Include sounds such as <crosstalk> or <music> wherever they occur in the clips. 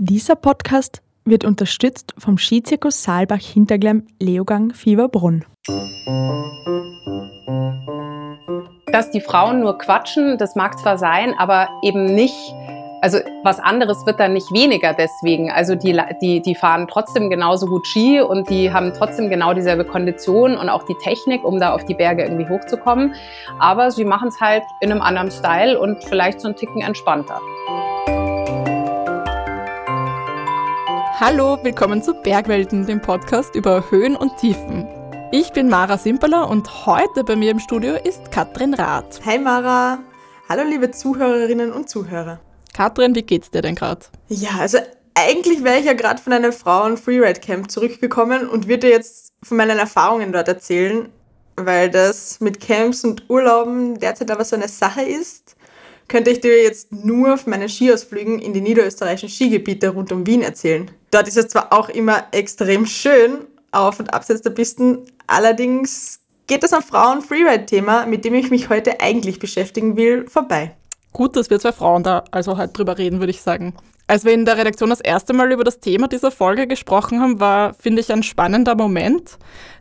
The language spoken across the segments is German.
Dieser Podcast wird unterstützt vom Skizirkus Saalbach Hinterglemm Leogang Fieberbrunn. Dass die Frauen nur quatschen, das mag zwar sein, aber eben nicht also was anderes wird dann nicht weniger deswegen. Also die, die, die fahren trotzdem genauso gut Ski und die haben trotzdem genau dieselbe Kondition und auch die Technik, um da auf die Berge irgendwie hochzukommen. Aber sie machen es halt in einem anderen Style und vielleicht so einen Ticken entspannter. Hallo, willkommen zu Bergwelten, dem Podcast über Höhen und Tiefen. Ich bin Mara Simperler und heute bei mir im Studio ist Katrin Rath. Hi Mara. Hallo liebe Zuhörerinnen und Zuhörer. Katrin, wie geht's dir denn gerade? Ja, also eigentlich wäre ich ja gerade von einem Frauen-Freeride-Camp zurückgekommen und würde dir jetzt von meinen Erfahrungen dort erzählen, weil das mit Camps und Urlauben derzeit aber so eine Sache ist, könnte ich dir jetzt nur von meinen Skiausflügen in die niederösterreichischen Skigebiete rund um Wien erzählen. Dort ist es zwar auch immer extrem schön, auf und abseits der Pisten, allerdings geht das am Frauen-Freeride-Thema, mit dem ich mich heute eigentlich beschäftigen will, vorbei. Gut, dass wir zwei Frauen da also halt drüber reden, würde ich sagen. Als wir in der Redaktion das erste Mal über das Thema dieser Folge gesprochen haben, war, finde ich, ein spannender Moment.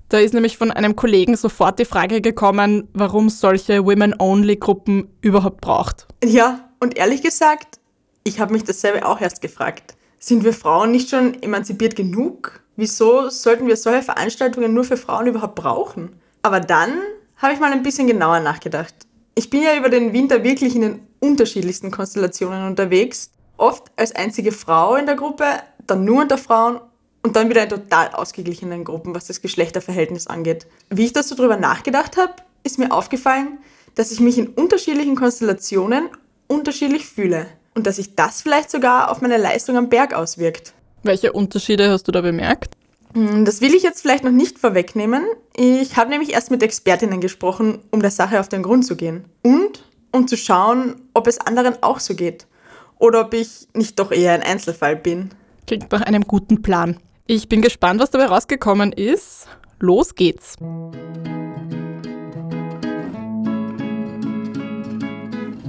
Da ist nämlich von einem Kollegen sofort die Frage gekommen, warum solche Women-Only-Gruppen überhaupt braucht. Ja, und ehrlich gesagt, ich habe mich dasselbe auch erst gefragt. Sind wir Frauen nicht schon emanzipiert genug? Wieso sollten wir solche Veranstaltungen nur für Frauen überhaupt brauchen? Aber dann habe ich mal ein bisschen genauer nachgedacht. Ich bin ja über den Winter wirklich in den unterschiedlichsten Konstellationen unterwegs. Oft als einzige Frau in der Gruppe, dann nur unter Frauen und dann wieder in total ausgeglichenen Gruppen, was das Geschlechterverhältnis angeht. Wie ich das so drüber nachgedacht habe, ist mir aufgefallen, dass ich mich in unterschiedlichen Konstellationen unterschiedlich fühle und dass sich das vielleicht sogar auf meine Leistung am Berg auswirkt. Welche Unterschiede hast du da bemerkt? Hm, das will ich jetzt vielleicht noch nicht vorwegnehmen. Ich habe nämlich erst mit Expertinnen gesprochen, um der Sache auf den Grund zu gehen. Und um zu schauen, ob es anderen auch so geht. Oder ob ich nicht doch eher ein Einzelfall bin. Klingt nach einem guten Plan. Ich bin gespannt, was dabei rausgekommen ist. Los geht's.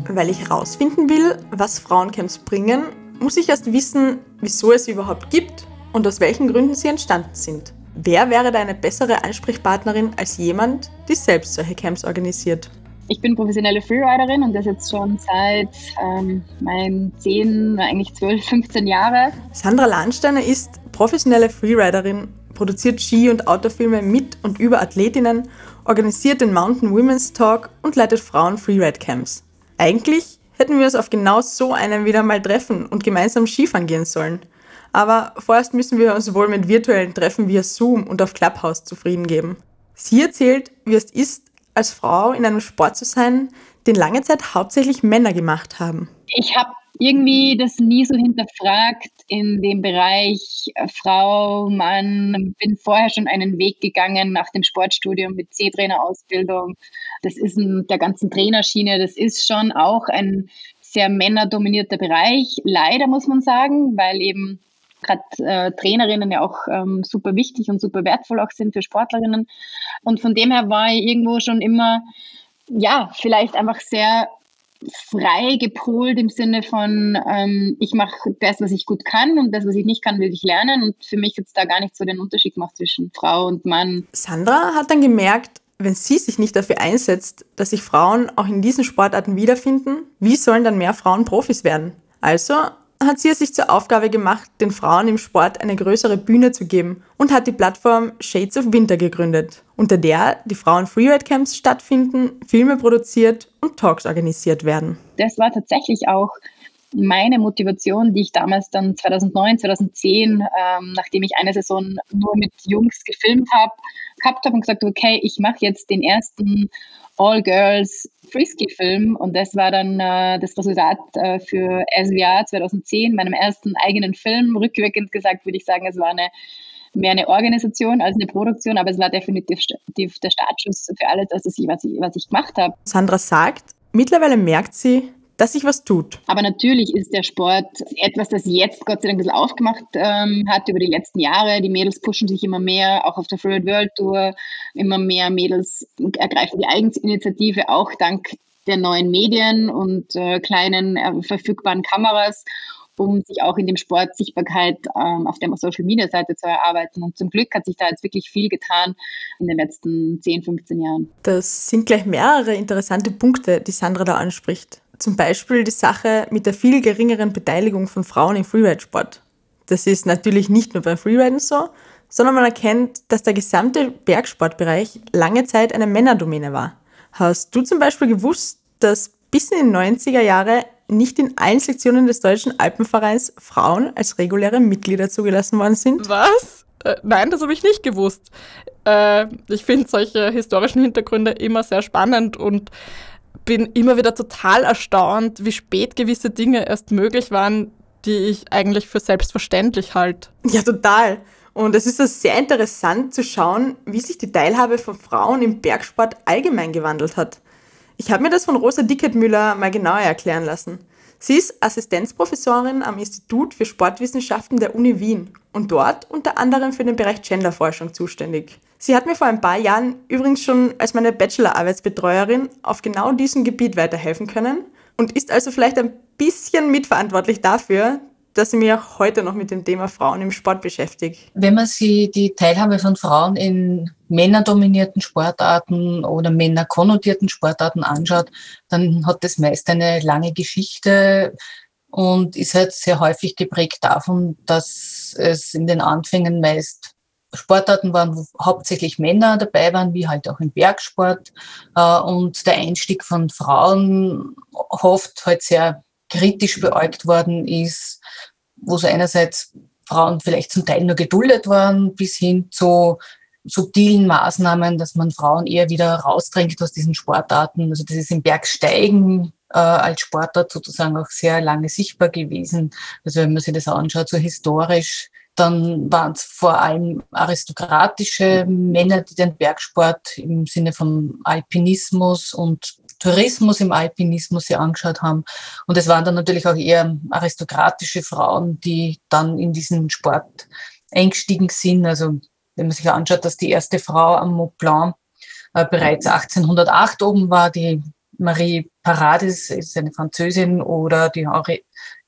Weil ich herausfinden will, was Frauencamps bringen, muss ich erst wissen, wieso es sie überhaupt gibt und aus welchen Gründen sie entstanden sind. Wer wäre da eine bessere Ansprechpartnerin als jemand, die selbst solche Camps organisiert? Ich bin professionelle Freeriderin und das jetzt schon seit ähm, meinen 10, eigentlich 12, 15 <laughs> Jahre. Sandra Landsteiner ist professionelle Freeriderin, produziert Ski- und Autofilme mit und über Athletinnen, organisiert den Mountain Women's Talk und leitet Frauen Freeride Camps. Eigentlich hätten wir uns auf genau so einen wieder mal treffen und gemeinsam Skifahren gehen sollen. Aber vorerst müssen wir uns wohl mit virtuellen Treffen via Zoom und auf Clubhouse zufrieden geben. Sie erzählt, wie es ist, als Frau in einem Sport zu sein, den lange Zeit hauptsächlich Männer gemacht haben. Ich habe irgendwie das nie so hinterfragt in dem Bereich äh, Frau, Mann. Bin vorher schon einen Weg gegangen nach dem Sportstudium mit C-Trainer-Ausbildung. Das ist in der ganzen Trainerschiene, das ist schon auch ein sehr männerdominierter Bereich. Leider muss man sagen, weil eben gerade äh, Trainerinnen ja auch ähm, super wichtig und super wertvoll auch sind für Sportlerinnen. Und von dem her war ich irgendwo schon immer, ja, vielleicht einfach sehr frei gepolt im Sinne von, ähm, ich mache das, was ich gut kann und das, was ich nicht kann, will ich lernen. Und für mich jetzt da gar nicht so den Unterschied gemacht zwischen Frau und Mann. Sandra hat dann gemerkt, wenn sie sich nicht dafür einsetzt, dass sich Frauen auch in diesen Sportarten wiederfinden, wie sollen dann mehr Frauen Profis werden? Also hat sie es sich zur Aufgabe gemacht, den Frauen im Sport eine größere Bühne zu geben und hat die Plattform Shades of Winter gegründet, unter der die Frauen Freeride Camps stattfinden, Filme produziert und Talks organisiert werden. Das war tatsächlich auch meine Motivation, die ich damals dann 2009, 2010, ähm, nachdem ich eine Saison nur mit Jungs gefilmt habe, gehabt habe und gesagt, okay, ich mache jetzt den ersten All-Girls Frisky-Film und das war dann äh, das Resultat äh, für SWA 2010, meinem ersten eigenen Film. Rückwirkend gesagt würde ich sagen, es war eine mehr eine Organisation als eine Produktion, aber es war definitiv der Startschuss für alles, was ich, was ich gemacht habe. Sandra sagt, mittlerweile merkt sie, dass sich was tut. Aber natürlich ist der Sport etwas, das jetzt Gott sei Dank ein bisschen aufgemacht ähm, hat über die letzten Jahre. Die Mädels pushen sich immer mehr, auch auf der Fluid World Tour. Immer mehr Mädels ergreifen die Eigeninitiative, auch dank der neuen Medien und äh, kleinen äh, verfügbaren Kameras. um sich auch in dem Sport Sichtbarkeit ähm, auf der Social Media Seite zu erarbeiten. Und zum Glück hat sich da jetzt wirklich viel getan in den letzten 10, 15 Jahren. Das sind gleich mehrere interessante Punkte, die Sandra da anspricht. Zum Beispiel die Sache mit der viel geringeren Beteiligung von Frauen im Freeride-Sport. Das ist natürlich nicht nur beim Freeriden so, sondern man erkennt, dass der gesamte Bergsportbereich lange Zeit eine Männerdomäne war. Hast du zum Beispiel gewusst, dass bis in die 90er Jahre nicht in allen Sektionen des Deutschen Alpenvereins Frauen als reguläre Mitglieder zugelassen worden sind? Was? Äh, nein, das habe ich nicht gewusst. Äh, ich finde solche historischen Hintergründe immer sehr spannend und bin immer wieder total erstaunt, wie spät gewisse Dinge erst möglich waren, die ich eigentlich für selbstverständlich halte. Ja, total. Und es ist sehr interessant zu schauen, wie sich die Teilhabe von Frauen im Bergsport allgemein gewandelt hat. Ich habe mir das von Rosa Dickertmüller mal genauer erklären lassen. Sie ist Assistenzprofessorin am Institut für Sportwissenschaften der Uni Wien und dort unter anderem für den Bereich Genderforschung zuständig. Sie hat mir vor ein paar Jahren übrigens schon als meine Bachelorarbeitsbetreuerin auf genau diesem Gebiet weiterhelfen können und ist also vielleicht ein bisschen mitverantwortlich dafür, dass ich mich auch heute noch mit dem Thema Frauen im Sport beschäftige. Wenn man sich die Teilhabe von Frauen in männerdominierten Sportarten oder männerkonnotierten Sportarten anschaut, dann hat das meist eine lange Geschichte und ist halt sehr häufig geprägt davon, dass es in den Anfängen meist Sportarten waren, wo hauptsächlich Männer dabei waren, wie halt auch im Bergsport. Äh, und der Einstieg von Frauen oft halt sehr kritisch beäugt worden ist, wo so einerseits Frauen vielleicht zum Teil nur geduldet waren, bis hin zu subtilen Maßnahmen, dass man Frauen eher wieder rausdrängt aus diesen Sportarten. Also das ist im Bergsteigen äh, als Sportart sozusagen auch sehr lange sichtbar gewesen. Also wenn man sich das anschaut, so historisch, dann waren es vor allem aristokratische Männer, die den Bergsport im Sinne von Alpinismus und Tourismus im Alpinismus sich angeschaut haben. Und es waren dann natürlich auch eher aristokratische Frauen, die dann in diesen Sport eingestiegen sind. Also wenn man sich anschaut, dass die erste Frau am Mont Blanc äh, bereits 1808 oben war, die Marie Paradis ist eine Französin oder die Henri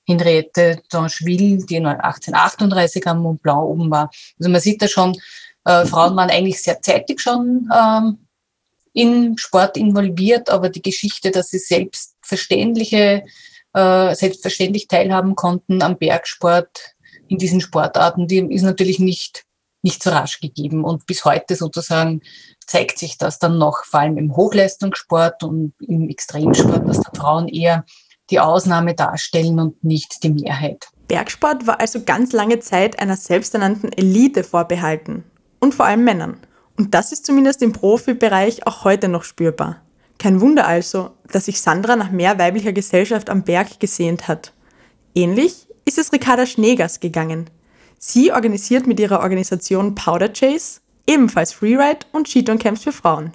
Henriette d'Angeville, die 1838 am Mont Blanc oben war. Also man sieht da schon, äh, Frauen waren eigentlich sehr zeitig schon ähm, in Sport involviert, aber die Geschichte, dass sie selbstverständliche, äh, selbstverständlich teilhaben konnten am Bergsport in diesen Sportarten, die ist natürlich nicht, nicht so rasch gegeben. Und bis heute sozusagen zeigt sich das dann noch, vor allem im Hochleistungssport und im Extremsport, dass da Frauen eher die Ausnahme darstellen und nicht die Mehrheit. Bergsport war also ganz lange Zeit einer selbsternannten Elite vorbehalten und vor allem Männern. Und das ist zumindest im Profibereich auch heute noch spürbar. Kein Wunder also, dass sich Sandra nach mehr weiblicher Gesellschaft am Berg gesehnt hat. Ähnlich ist es Ricarda Schneegers gegangen. Sie organisiert mit ihrer Organisation Powder Chase ebenfalls Freeride und Skitouren-Camps für Frauen.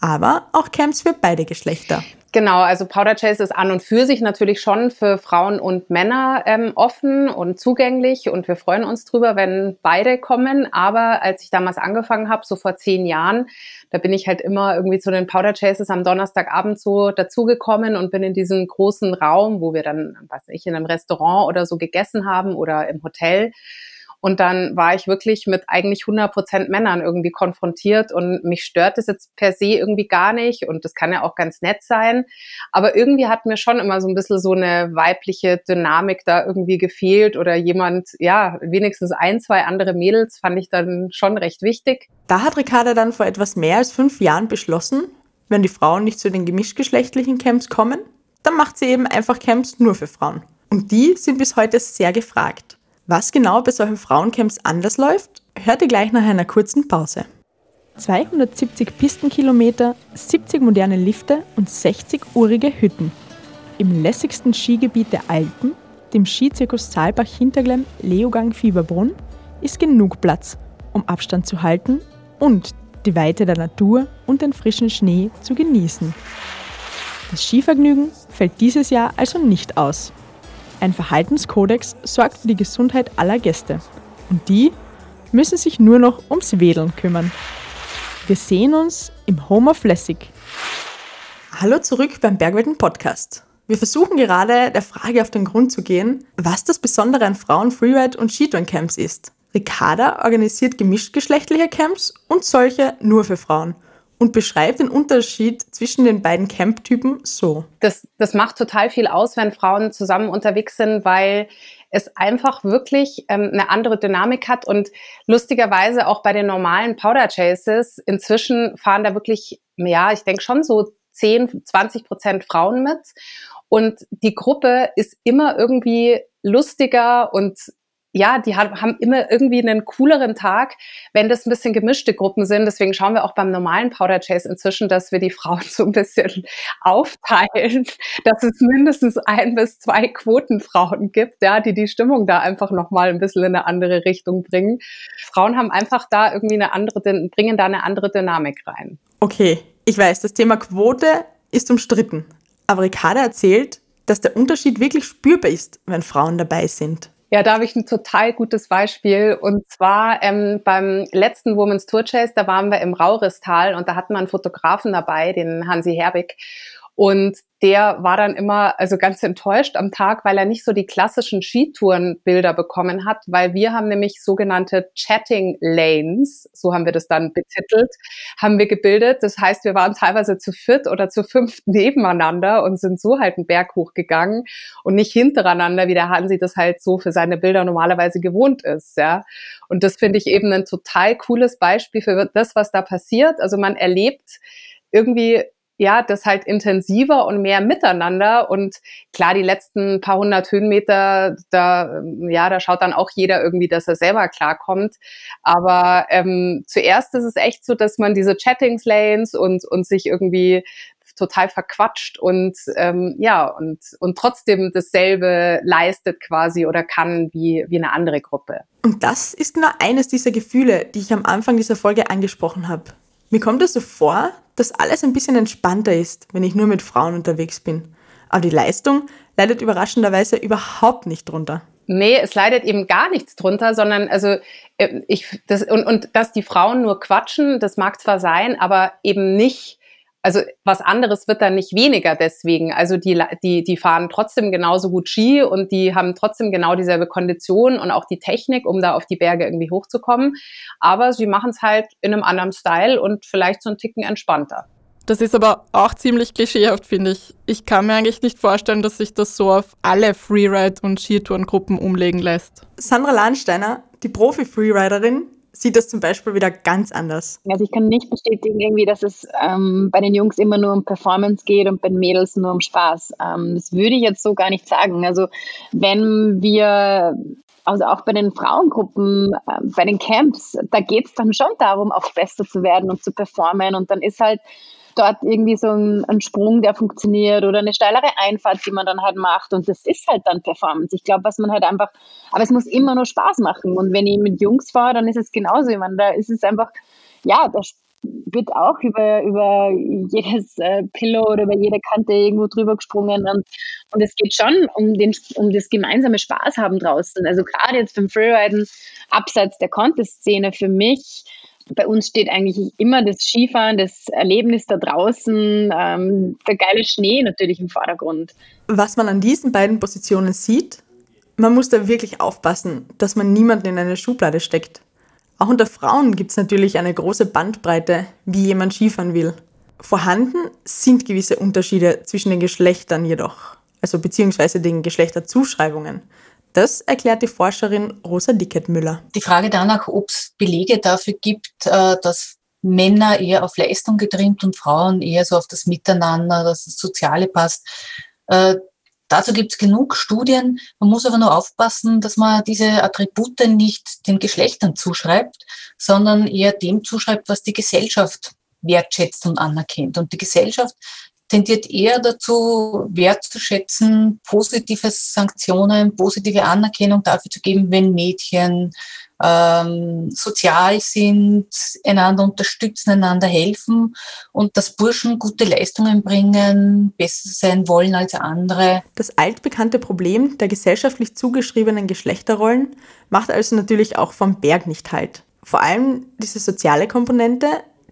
Aber auch Camps für beide Geschlechter. Genau, also Powder Chase ist an und für sich natürlich schon für Frauen und Männer ähm, offen und zugänglich und wir freuen uns drüber, wenn beide kommen. Aber als ich damals angefangen habe, so vor zehn Jahren, da bin ich halt immer irgendwie zu den Powder Chases am Donnerstagabend so dazugekommen und bin in diesen großen Raum, wo wir dann, was ich, in einem Restaurant oder so gegessen haben oder im Hotel und dann war ich wirklich mit eigentlich 100 Prozent Männern irgendwie konfrontiert und mich stört das jetzt per se irgendwie gar nicht und das kann ja auch ganz nett sein. Aber irgendwie hat mir schon immer so ein bisschen so eine weibliche Dynamik da irgendwie gefehlt oder jemand, ja, wenigstens ein, zwei andere Mädels fand ich dann schon recht wichtig. Da hat Ricarda dann vor etwas mehr als fünf Jahren beschlossen, wenn die Frauen nicht zu den gemischtgeschlechtlichen Camps kommen, dann macht sie eben einfach Camps nur für Frauen. Und die sind bis heute sehr gefragt. Was genau bei solchen Frauencamps anders läuft, hört ihr gleich nach einer kurzen Pause. 270 Pistenkilometer, 70 moderne Lifte und 60 urige Hütten. Im lässigsten Skigebiet der Alpen, dem Skizirkus Saalbach-Hinterglemm Leogang Fieberbrunn, ist genug Platz, um Abstand zu halten und die Weite der Natur und den frischen Schnee zu genießen. Das Skivergnügen fällt dieses Jahr also nicht aus. Ein Verhaltenskodex sorgt für die Gesundheit aller Gäste. Und die müssen sich nur noch ums Wedeln kümmern. Wir sehen uns im Home of Lessig. Hallo zurück beim Bergwelten Podcast. Wir versuchen gerade der Frage auf den Grund zu gehen, was das Besondere an Frauen-Freeride- und Skitouren-Camps ist. Ricarda organisiert gemischtgeschlechtliche Camps und solche nur für Frauen und beschreibt den Unterschied zwischen den beiden Camptypen so. Das, das macht total viel aus, wenn Frauen zusammen unterwegs sind, weil es einfach wirklich ähm, eine andere Dynamik hat und lustigerweise auch bei den normalen Powder Chases inzwischen fahren da wirklich, ja, ich denke schon so 10, 20 Prozent Frauen mit und die Gruppe ist immer irgendwie lustiger und ja, die haben immer irgendwie einen cooleren Tag, wenn das ein bisschen gemischte Gruppen sind. Deswegen schauen wir auch beim normalen Powder Chase inzwischen, dass wir die Frauen <laughs> so ein bisschen aufteilen, dass es mindestens ein bis zwei Quotenfrauen gibt, ja, die die Stimmung da einfach nochmal ein bisschen in eine andere Richtung bringen. Frauen haben einfach da irgendwie eine andere, bringen da eine andere Dynamik rein. Okay, ich weiß, das Thema Quote ist umstritten. Aber Ricarda erzählt, dass der Unterschied wirklich spürbar ist, wenn Frauen dabei sind. Ja, da habe ich ein total gutes Beispiel. Und zwar ähm, beim letzten Women's Tour Chase, da waren wir im Rauristal und da hatten wir einen Fotografen dabei, den Hansi Herbig. Und der war dann immer also ganz enttäuscht am Tag, weil er nicht so die klassischen Skitourenbilder bekommen hat, weil wir haben nämlich sogenannte Chatting Lanes, so haben wir das dann betitelt, haben wir gebildet. Das heißt, wir waren teilweise zu viert oder zu fünft <laughs> nebeneinander und sind so halt einen Berg hochgegangen und nicht hintereinander, wie der Hansi das halt so für seine Bilder normalerweise gewohnt ist, ja. Und das finde ich eben ein total cooles Beispiel für das, was da passiert. Also man erlebt irgendwie ja, das halt intensiver und mehr miteinander. Und klar, die letzten paar hundert Höhenmeter, da, ja, da schaut dann auch jeder irgendwie, dass er selber klarkommt. Aber ähm, zuerst ist es echt so, dass man diese Chattings-Lanes und, und sich irgendwie total verquatscht und ähm, ja und und trotzdem dasselbe leistet quasi oder kann wie wie eine andere Gruppe. Und das ist nur eines dieser Gefühle, die ich am Anfang dieser Folge angesprochen habe. Mir kommt es so vor, dass alles ein bisschen entspannter ist, wenn ich nur mit Frauen unterwegs bin. Aber die Leistung leidet überraschenderweise überhaupt nicht drunter. Nee, es leidet eben gar nichts drunter, sondern also äh, ich das und, und dass die Frauen nur quatschen, das mag zwar sein, aber eben nicht also was anderes wird dann nicht weniger deswegen. Also die, die, die fahren trotzdem genauso gut Ski und die haben trotzdem genau dieselbe Kondition und auch die Technik, um da auf die Berge irgendwie hochzukommen. Aber sie machen es halt in einem anderen Style und vielleicht so einen Ticken entspannter. Das ist aber auch ziemlich klischeehaft, finde ich. Ich kann mir eigentlich nicht vorstellen, dass sich das so auf alle Freeride- und Skitourengruppen umlegen lässt. Sandra Lahnsteiner, die Profi-Freeriderin, sieht das zum Beispiel wieder ganz anders. Also ich kann nicht bestätigen irgendwie, dass es ähm, bei den Jungs immer nur um Performance geht und bei den Mädels nur um Spaß. Ähm, das würde ich jetzt so gar nicht sagen. Also wenn wir also auch bei den Frauengruppen, äh, bei den Camps, da geht es dann schon darum, auch besser zu werden und zu performen. Und dann ist halt dort irgendwie so ein, ein, Sprung, der funktioniert oder eine steilere Einfahrt, die man dann halt macht. Und das ist halt dann Performance. Ich glaube, was man halt einfach, aber es muss immer nur Spaß machen. Und wenn ich mit Jungs fahre, dann ist es genauso. Ich meine, da ist es einfach, ja, da wird auch über, über jedes äh, Pillow oder über jede Kante irgendwo drüber gesprungen. Und, und es geht schon um, den, um das gemeinsame Spaß haben draußen. Also gerade jetzt beim Freeriden, abseits der Contest-Szene für mich, bei uns steht eigentlich immer das Skifahren, das Erlebnis da draußen, ähm, der geile Schnee natürlich im Vordergrund. Was man an diesen beiden Positionen sieht, man muss da wirklich aufpassen, dass man niemanden in eine Schublade steckt. Auch unter Frauen gibt es natürlich eine große Bandbreite, wie jemand Skifahren will. Vorhanden sind gewisse Unterschiede zwischen den Geschlechtern jedoch, also beziehungsweise den Geschlechterzuschreibungen. Das erklärt die Forscherin Rosa Dickert-Müller. Die Frage danach, ob es Belege dafür gibt, äh, dass Männer eher auf Leistung getrimmt und Frauen eher so auf das Miteinander, dass das Soziale passt. Äh, dazu gibt es genug Studien. Man muss aber nur aufpassen, dass man diese Attribute nicht den Geschlechtern zuschreibt, sondern eher dem zuschreibt, was die Gesellschaft wertschätzt und anerkennt. Und die Gesellschaft tendiert eher dazu, wertzuschätzen, positive Sanktionen, positive Anerkennung dafür zu geben, wenn Mädchen ähm, sozial sind, einander unterstützen, einander helfen und dass Burschen gute Leistungen bringen, besser sein wollen als andere. Das altbekannte Problem der gesellschaftlich zugeschriebenen Geschlechterrollen macht also natürlich auch vom Berg nicht halt. Vor allem diese soziale Komponente,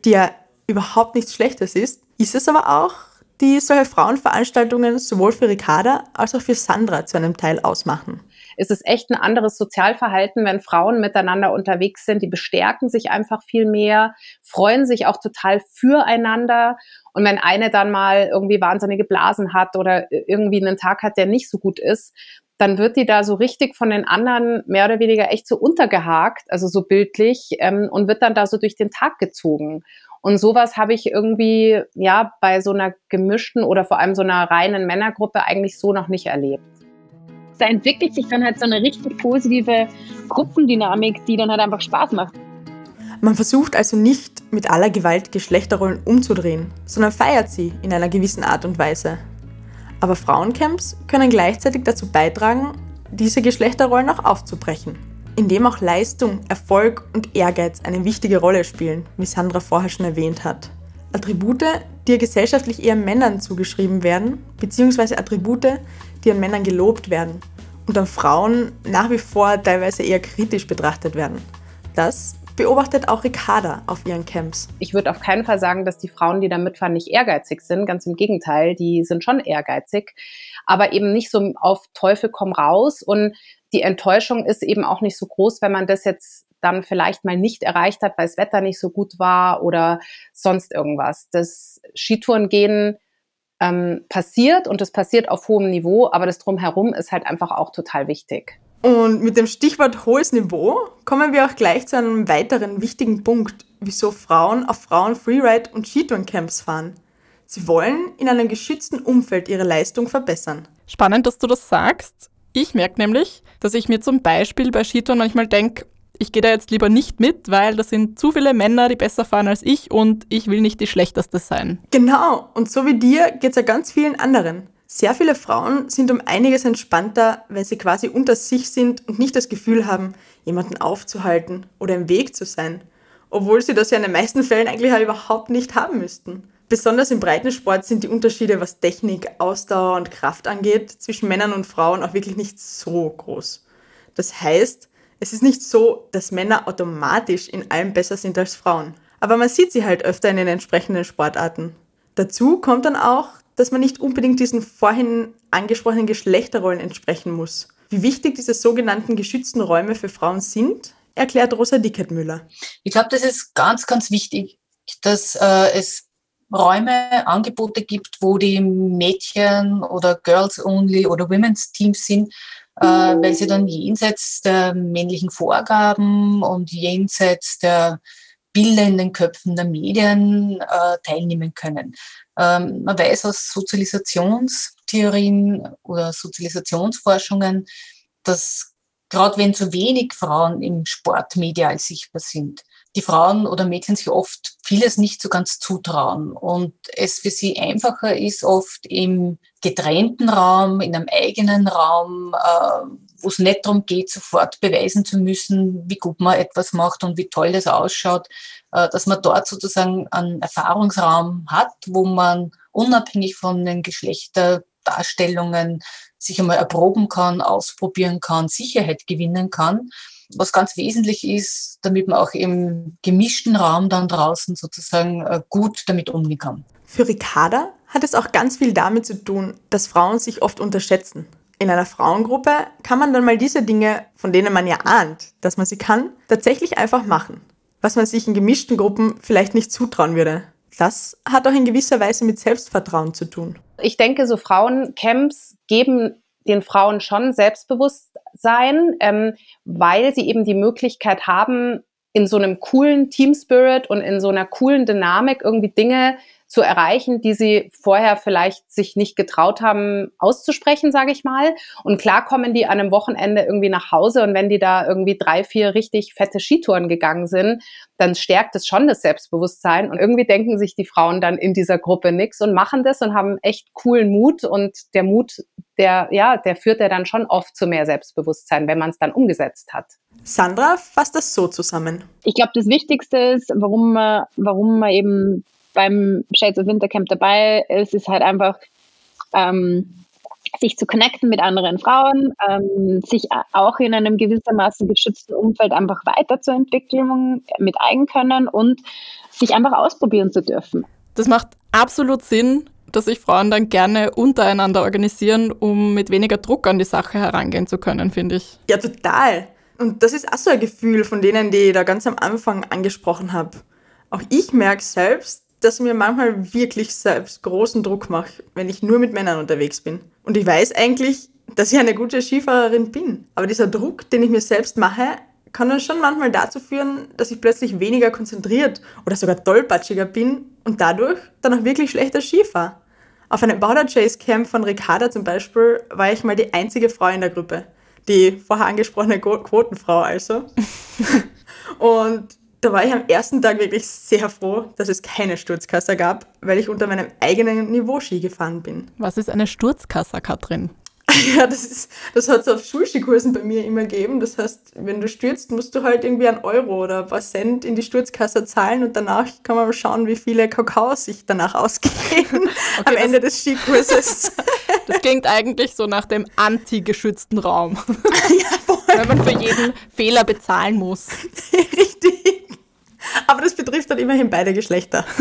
die ja überhaupt nichts Schlechtes ist, ist es aber auch, die solche Frauenveranstaltungen sowohl für Ricarda als auch für Sandra zu einem Teil ausmachen. Es ist echt ein anderes Sozialverhalten, wenn Frauen miteinander unterwegs sind. Die bestärken sich einfach viel mehr, freuen sich auch total füreinander. Und wenn eine dann mal irgendwie wahnsinnige Blasen hat oder irgendwie einen Tag hat, der nicht so gut ist, dann wird die da so richtig von den anderen mehr oder weniger echt so untergehakt, also so bildlich, ähm, und wird dann da so durch den Tag gezogen. Und sowas habe ich irgendwie, ja, bei so einer gemischten oder vor allem so einer reinen Männergruppe eigentlich so noch nicht erlebt. Da entwickelt sich dann halt so eine richtig positive Gruppendynamik, die dann halt einfach Spaß macht. Man versucht also nicht mit aller Gewalt Geschlechterrollen umzudrehen, sondern feiert sie in einer gewissen Art und Weise. Aber Frauencamps können gleichzeitig dazu beitragen, diese Geschlechterrollen auch aufzubrechen in dem auch Leistung, Erfolg und Ehrgeiz eine wichtige Rolle spielen, wie Sandra vorher schon erwähnt hat. Attribute, die gesellschaftlich eher Männern zugeschrieben werden, beziehungsweise Attribute, die an Männern gelobt werden und an Frauen nach wie vor teilweise eher kritisch betrachtet werden. Das beobachtet auch Ricarda auf ihren Camps. Ich würde auf keinen Fall sagen, dass die Frauen, die da mitfahren, nicht ehrgeizig sind. Ganz im Gegenteil, die sind schon ehrgeizig, aber eben nicht so auf Teufel komm raus. Und die Enttäuschung ist eben auch nicht so groß, wenn man das jetzt dann vielleicht mal nicht erreicht hat, weil das Wetter nicht so gut war oder sonst irgendwas. Das Skitourengehen ähm, passiert und das passiert auf hohem Niveau, aber das drumherum ist halt einfach auch total wichtig. Und mit dem Stichwort hohes Niveau kommen wir auch gleich zu einem weiteren wichtigen Punkt, wieso Frauen auf Frauen Freeride und Skitourencamps fahren. Sie wollen in einem geschützten Umfeld ihre Leistung verbessern. Spannend, dass du das sagst. Ich merke nämlich, dass ich mir zum Beispiel bei Skitouren manchmal denke, ich gehe da jetzt lieber nicht mit, weil da sind zu viele Männer, die besser fahren als ich und ich will nicht die schlechteste sein. Genau, und so wie dir geht es ja ganz vielen anderen. Sehr viele Frauen sind um einiges entspannter, wenn sie quasi unter sich sind und nicht das Gefühl haben, jemanden aufzuhalten oder im Weg zu sein. Obwohl sie das ja in den meisten Fällen eigentlich halt überhaupt nicht haben müssten. Besonders im Breitensport sind die Unterschiede, was Technik, Ausdauer und Kraft angeht, zwischen Männern und Frauen auch wirklich nicht so groß. Das heißt, es ist nicht so, dass Männer automatisch in allem besser sind als Frauen. Aber man sieht sie halt öfter in den entsprechenden Sportarten. Dazu kommt dann auch, dass man nicht unbedingt diesen vorhin angesprochenen Geschlechterrollen entsprechen muss. Wie wichtig diese sogenannten geschützten Räume für Frauen sind, erklärt Rosa Dickertmüller. Ich glaube, das ist ganz, ganz wichtig, dass äh, es Räume, Angebote gibt, wo die Mädchen oder Girls Only oder Women's Teams sind, äh, weil sie dann jenseits der männlichen Vorgaben und jenseits der Bilder in den Köpfen der Medien äh, teilnehmen können. Ähm, man weiß aus Sozialisationstheorien oder Sozialisationsforschungen, dass gerade wenn zu wenig Frauen im Sport medial sichtbar sind, die Frauen oder Mädchen sich oft vieles nicht so ganz zutrauen. Und es für sie einfacher ist, oft im getrennten Raum, in einem eigenen Raum, äh, wo es nicht darum geht, sofort beweisen zu müssen, wie gut man etwas macht und wie toll das ausschaut, äh, dass man dort sozusagen einen Erfahrungsraum hat, wo man unabhängig von den Geschlechterdarstellungen sich einmal erproben kann, ausprobieren kann, Sicherheit gewinnen kann was ganz wesentlich ist, damit man auch im gemischten Raum dann draußen sozusagen äh, gut damit umgehen kann. Für Ricarda hat es auch ganz viel damit zu tun, dass Frauen sich oft unterschätzen. In einer Frauengruppe kann man dann mal diese Dinge, von denen man ja ahnt, dass man sie kann, tatsächlich einfach machen. Was man sich in gemischten Gruppen vielleicht nicht zutrauen würde. Das hat auch in gewisser Weise mit Selbstvertrauen zu tun. Ich denke, so Frauencamps geben den Frauen schon Selbstbewusstsein, ähm, weil sie eben die Möglichkeit haben, in so einem coolen Team Spirit und in so einer coolen Dynamik irgendwie Dinge zu erreichen, die sie vorher vielleicht sich nicht getraut haben auszusprechen, sage ich mal. Und klar kommen die an einem Wochenende irgendwie nach Hause und wenn die da irgendwie drei, vier richtig fette Skitouren gegangen sind, dann stärkt es schon das Selbstbewusstsein. Und irgendwie denken sich die Frauen dann in dieser Gruppe nichts und machen das und haben echt coolen Mut. Und der Mut, der, ja, der führt ja dann schon oft zu mehr Selbstbewusstsein, wenn man es dann umgesetzt hat. Sandra fasst das so zusammen. Ich glaube, das Wichtigste ist, warum man, warum man eben beim Shades of Wintercamp dabei ist, ist halt einfach, ähm, sich zu connecten mit anderen Frauen, ähm, sich auch in einem gewissermaßen geschützten Umfeld einfach weiterzuentwickeln mit Eigenkönnen und sich einfach ausprobieren zu dürfen. Das macht absolut Sinn, dass sich Frauen dann gerne untereinander organisieren, um mit weniger Druck an die Sache herangehen zu können, finde ich. Ja, total. Und das ist auch so ein Gefühl von denen, die ich da ganz am Anfang angesprochen habe. Auch ich merke selbst, dass ich mir manchmal wirklich selbst großen Druck mache, wenn ich nur mit Männern unterwegs bin. Und ich weiß eigentlich, dass ich eine gute Skifahrerin bin. Aber dieser Druck, den ich mir selbst mache, kann dann schon manchmal dazu führen, dass ich plötzlich weniger konzentriert oder sogar tollpatschiger bin und dadurch dann auch wirklich schlechter Ski fahre. Auf einem Border Chase Camp von Ricarda zum Beispiel war ich mal die einzige Frau in der Gruppe. Die vorher angesprochene Quotenfrau also. <laughs> und da war ich am ersten Tag wirklich sehr froh, dass es keine Sturzkasse gab, weil ich unter meinem eigenen Niveau Ski gefahren bin. Was ist eine Sturzkasse, Katrin? <laughs> Ja, das, ist, das hat es auf Schulskikursen bei mir immer gegeben. Das heißt, wenn du stürzt, musst du halt irgendwie einen Euro oder ein paar Cent in die Sturzkasse zahlen und danach kann man mal schauen, wie viele Kakaos sich danach ausgehen <laughs> okay, am Ende des Skikurses. <laughs> Das klingt eigentlich so nach dem anti-geschützten Raum. Ja, voll. Wenn man für jeden Fehler bezahlen muss. Richtig. Aber das betrifft dann immerhin beide Geschlechter. <laughs>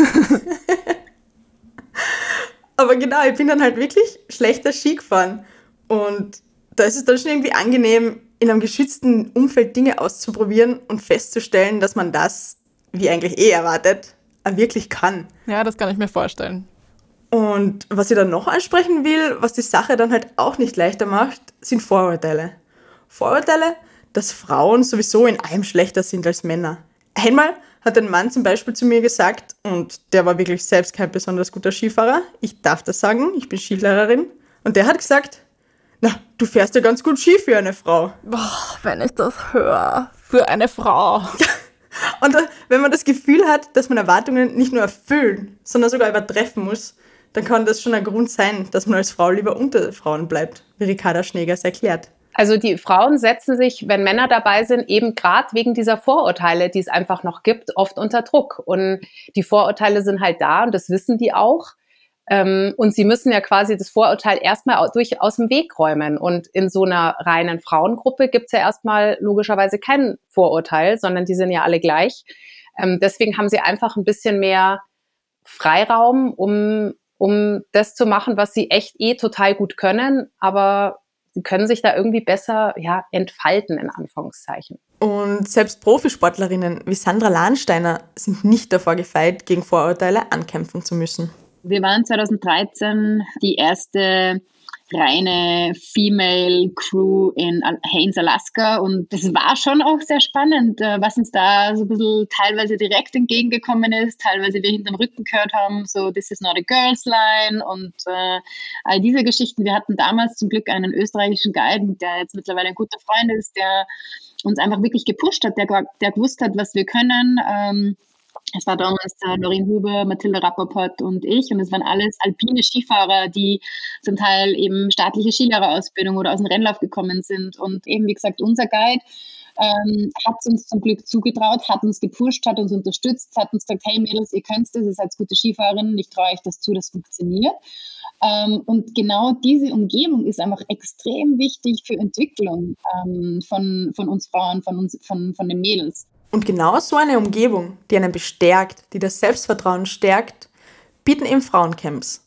Aber genau, ich bin dann halt wirklich schlechter Ski gefahren. Und da ist es dann schon irgendwie angenehm, in einem geschützten Umfeld Dinge auszuprobieren und festzustellen, dass man das, wie eigentlich eh erwartet, wirklich kann. Ja, das kann ich mir vorstellen. Und was ich dann noch ansprechen will, was die Sache dann halt auch nicht leichter macht, sind Vorurteile. Vorurteile, dass Frauen sowieso in allem schlechter sind als Männer. Einmal hat ein Mann zum Beispiel zu mir gesagt, und der war wirklich selbst kein besonders guter Skifahrer, ich darf das sagen, ich bin Skilehrerin, und der hat gesagt, na, du fährst ja ganz gut Ski für eine Frau. Boah, wenn ich das höre. Für eine Frau. <laughs> Und wenn man das Gefühl hat, dass man Erwartungen nicht nur erfüllen, sondern sogar übertreffen muss, dann kann das schon ein Grund sein, dass man als Frau lieber unter Frauen bleibt, wie Ricarda Schnegers erklärt. Also die Frauen setzen sich, wenn Männer dabei sind, eben gerade wegen dieser Vorurteile, die es einfach noch gibt, oft unter Druck. Und die Vorurteile sind halt da und das wissen die auch. Ähm, und sie müssen ja quasi das Vorurteil erstmal durch aus dem Weg räumen. Und in so einer reinen Frauengruppe gibt es ja erstmal logischerweise kein Vorurteil, sondern die sind ja alle gleich. Ähm, deswegen haben sie einfach ein bisschen mehr Freiraum, um, um das zu machen, was sie echt eh total gut können, aber sie können sich da irgendwie besser ja, entfalten, in Anführungszeichen. Und selbst Profisportlerinnen wie Sandra Lahnsteiner sind nicht davor gefeit, gegen Vorurteile ankämpfen zu müssen. Wir waren 2013 die erste reine Female Crew in Haines, Alaska. Und das war schon auch sehr spannend, äh, was uns da so ein bisschen teilweise direkt entgegengekommen ist, teilweise wir hinterm Rücken gehört haben, so This is not a girl's line und äh, all diese Geschichten. Wir hatten damals zum Glück einen österreichischen Guide, der jetzt mittlerweile ein guter Freund ist, der uns einfach wirklich gepusht hat, der, der gewusst hat, was wir können. Ähm, es war damals äh, Lorin Huber, Mathilde Rappaport und ich. Und es waren alles alpine Skifahrer, die zum Teil eben staatliche Skilehrerausbildung oder aus dem Rennlauf gekommen sind. Und eben, wie gesagt, unser Guide ähm, hat uns zum Glück zugetraut, hat uns gepusht, hat uns unterstützt, hat uns gesagt, hey Mädels, ihr könnt das, ihr seid gute Skifahrerin, ich traue euch das zu, das funktioniert. Ähm, und genau diese Umgebung ist einfach extrem wichtig für Entwicklung ähm, von, von uns Frauen, von, uns, von, von den Mädels. Und genau so eine Umgebung, die einen bestärkt, die das Selbstvertrauen stärkt, bieten eben Frauencamps.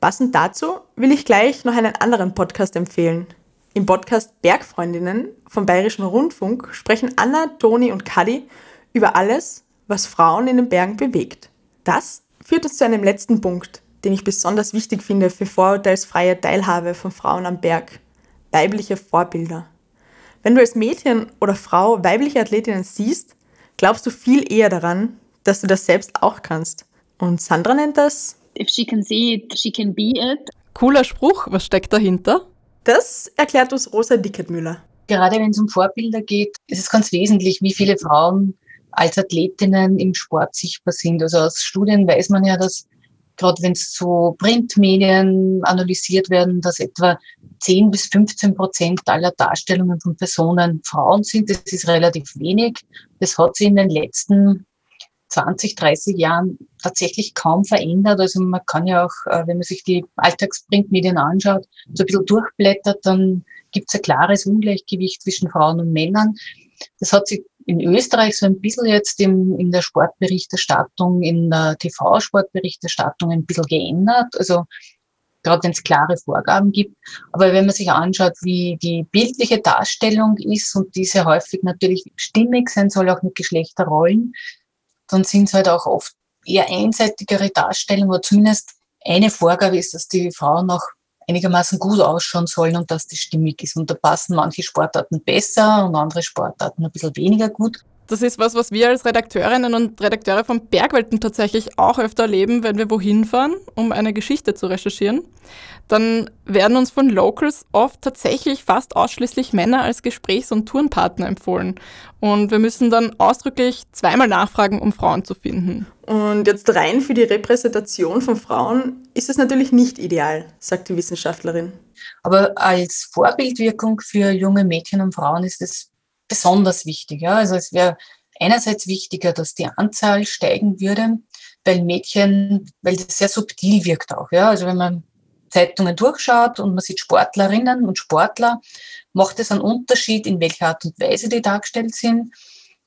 Passend dazu will ich gleich noch einen anderen Podcast empfehlen. Im Podcast Bergfreundinnen vom Bayerischen Rundfunk sprechen Anna, Toni und Kadi über alles, was Frauen in den Bergen bewegt. Das führt uns zu einem letzten Punkt, den ich besonders wichtig finde für vorurteilsfreie Teilhabe von Frauen am Berg. Weibliche Vorbilder. Wenn du als Mädchen oder Frau weibliche Athletinnen siehst, glaubst du viel eher daran, dass du das selbst auch kannst. Und Sandra nennt das If she can see it, she can be it. Cooler Spruch, was steckt dahinter? Das erklärt uns Rosa Dickertmüller. Gerade wenn es um Vorbilder geht, ist es ganz wesentlich, wie viele Frauen als Athletinnen im Sport sichtbar sind. Also aus Studien weiß man ja, dass gerade wenn es zu Printmedien analysiert werden, dass etwa 10 bis 15 Prozent aller Darstellungen von Personen Frauen sind. Das ist relativ wenig. Das hat sich in den letzten 20, 30 Jahren tatsächlich kaum verändert. Also man kann ja auch, äh, wenn man sich die Alltagsprintmedien anschaut, so ein bisschen durchblättert, dann gibt es ein klares Ungleichgewicht zwischen Frauen und Männern. Das hat sich in Österreich so ein bisschen jetzt im, in der Sportberichterstattung, in der TV-Sportberichterstattung ein bisschen geändert. Also gerade wenn es klare Vorgaben gibt. Aber wenn man sich anschaut, wie die bildliche Darstellung ist und diese häufig natürlich stimmig sein soll, auch mit Geschlechterrollen, dann sind es halt auch oft eher einseitigere Darstellungen oder zumindest eine Vorgabe ist, dass die Frauen auch einigermaßen gut ausschauen sollen und dass das stimmig ist. Und da passen manche Sportarten besser und andere Sportarten ein bisschen weniger gut. Das ist was, was wir als Redakteurinnen und Redakteure von Bergwelten tatsächlich auch öfter erleben, wenn wir wohin fahren, um eine Geschichte zu recherchieren. Dann werden uns von Locals oft tatsächlich fast ausschließlich Männer als Gesprächs- und Tourenpartner empfohlen. Und wir müssen dann ausdrücklich zweimal nachfragen, um Frauen zu finden. Und jetzt rein für die Repräsentation von Frauen ist es natürlich nicht ideal, sagt die Wissenschaftlerin. Aber als Vorbildwirkung für junge Mädchen und Frauen ist es besonders wichtig. Ja? Also es wäre einerseits wichtiger, dass die Anzahl steigen würde, weil Mädchen, weil das sehr subtil wirkt auch. Ja? Also wenn man Zeitungen durchschaut und man sieht Sportlerinnen und Sportler, macht es einen Unterschied, in welcher Art und Weise die dargestellt sind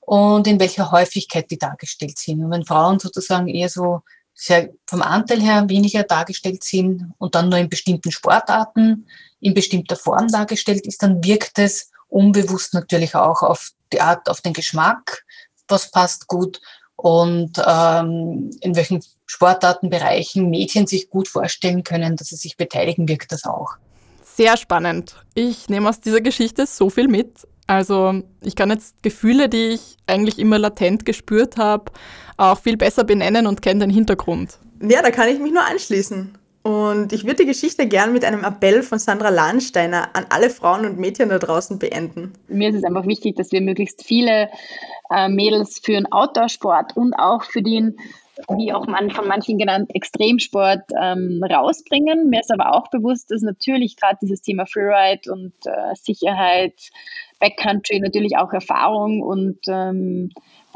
und in welcher Häufigkeit die dargestellt sind. Und wenn Frauen sozusagen eher so sehr vom Anteil her weniger dargestellt sind und dann nur in bestimmten Sportarten in bestimmter Form dargestellt ist, dann wirkt es unbewusst natürlich auch auf die Art, auf den Geschmack, was passt gut und ähm, in welchen Sportartenbereichen Mädchen sich gut vorstellen können, dass sie sich beteiligen, wirkt das auch. Sehr spannend. Ich nehme aus dieser Geschichte so viel mit. Also ich kann jetzt Gefühle, die ich eigentlich immer latent gespürt habe, auch viel besser benennen und kenne den Hintergrund. Ja, da kann ich mich nur anschließen. Und ich würde die Geschichte gern mit einem Appell von Sandra Lahnsteiner an alle Frauen und Mädchen da draußen beenden. Mir ist es einfach wichtig, dass wir möglichst viele äh, Mädels für den Outdoor-Sport und auch für den, wie auch man von manchen genannt, Extremsport ähm, rausbringen. Mir ist aber auch bewusst, dass natürlich gerade dieses Thema Freeride und äh, Sicherheit, Backcountry natürlich auch Erfahrung und ähm,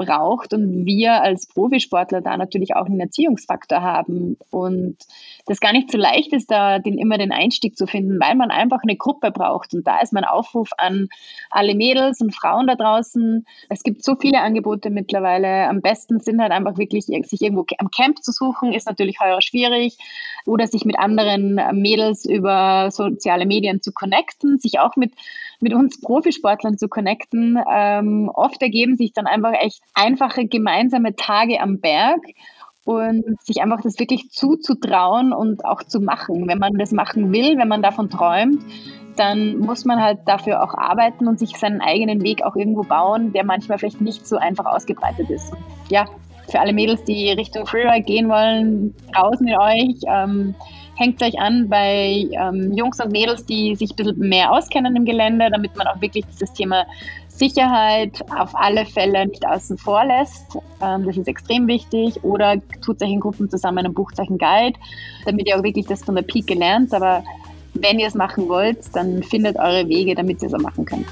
braucht und wir als Profisportler da natürlich auch einen Erziehungsfaktor haben und das gar nicht so leicht ist, da den, immer den Einstieg zu finden, weil man einfach eine Gruppe braucht und da ist mein Aufruf an alle Mädels und Frauen da draußen. Es gibt so viele Angebote mittlerweile. Am besten sind halt einfach wirklich, sich irgendwo am Camp zu suchen, ist natürlich heuer schwierig oder sich mit anderen Mädels über soziale Medien zu connecten, sich auch mit mit uns Profisportlern zu connecten. Ähm, oft ergeben sich dann einfach echt einfache gemeinsame Tage am Berg und sich einfach das wirklich zuzutrauen und auch zu machen. Wenn man das machen will, wenn man davon träumt, dann muss man halt dafür auch arbeiten und sich seinen eigenen Weg auch irgendwo bauen, der manchmal vielleicht nicht so einfach ausgebreitet ist. Ja, für alle Mädels, die Richtung Freeride gehen wollen, draußen mit euch. Ähm, hängt euch an bei ähm, Jungs und Mädels, die sich ein bisschen mehr auskennen im Gelände, damit man auch wirklich dieses Thema Sicherheit auf alle Fälle nicht außen vor lässt. Ähm, das ist extrem wichtig. Oder tut euch in Gruppen zusammen einen Guide, damit ihr auch wirklich das von der Pike lernt. Aber wenn ihr es machen wollt, dann findet eure Wege, damit ihr es auch machen könnt.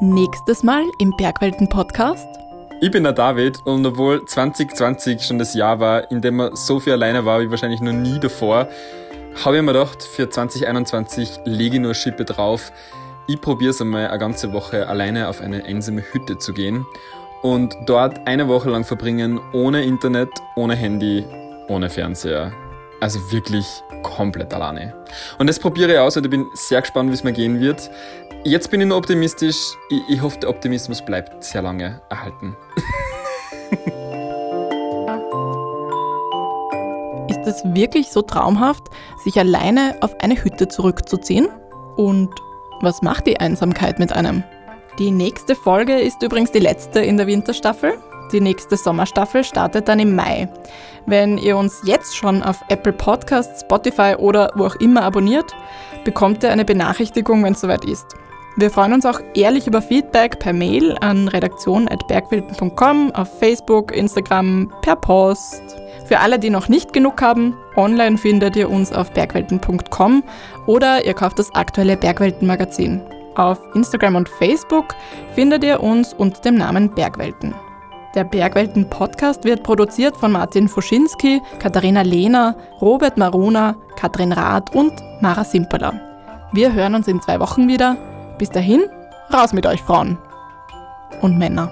Nächstes Mal im Bergwelten-Podcast. Ich bin der David und obwohl 2020 schon das Jahr war, in dem man so viel alleine war wie wahrscheinlich noch nie davor, habe ich mir gedacht, für 2021 lege ich nur Schippe drauf. Ich probiere es einmal eine ganze Woche alleine auf eine einsame Hütte zu gehen und dort eine Woche lang verbringen, ohne Internet, ohne Handy, ohne Fernseher. Also wirklich komplett alleine. Und das probiere ich aus und ich bin sehr gespannt, wie es mir gehen wird. Jetzt bin ich nur optimistisch. Ich, ich hoffe, der Optimismus bleibt sehr lange erhalten. <laughs> Ist es wirklich so traumhaft, sich alleine auf eine Hütte zurückzuziehen? Und was macht die Einsamkeit mit einem? Die nächste Folge ist übrigens die letzte in der Winterstaffel. Die nächste Sommerstaffel startet dann im Mai. Wenn ihr uns jetzt schon auf Apple Podcasts, Spotify oder wo auch immer abonniert, bekommt ihr eine Benachrichtigung, wenn es soweit ist. Wir freuen uns auch ehrlich über Feedback per Mail an redaktion.bergwilden.com, auf Facebook, Instagram, per Post. Für alle, die noch nicht genug haben, online findet ihr uns auf bergwelten.com oder ihr kauft das aktuelle Bergwelten-Magazin. Auf Instagram und Facebook findet ihr uns unter dem Namen Bergwelten. Der Bergwelten Podcast wird produziert von Martin Foschinski, Katharina Lehner, Robert Maruna, Katrin Rath und Mara Simpeler. Wir hören uns in zwei Wochen wieder. Bis dahin, raus mit euch Frauen und Männer.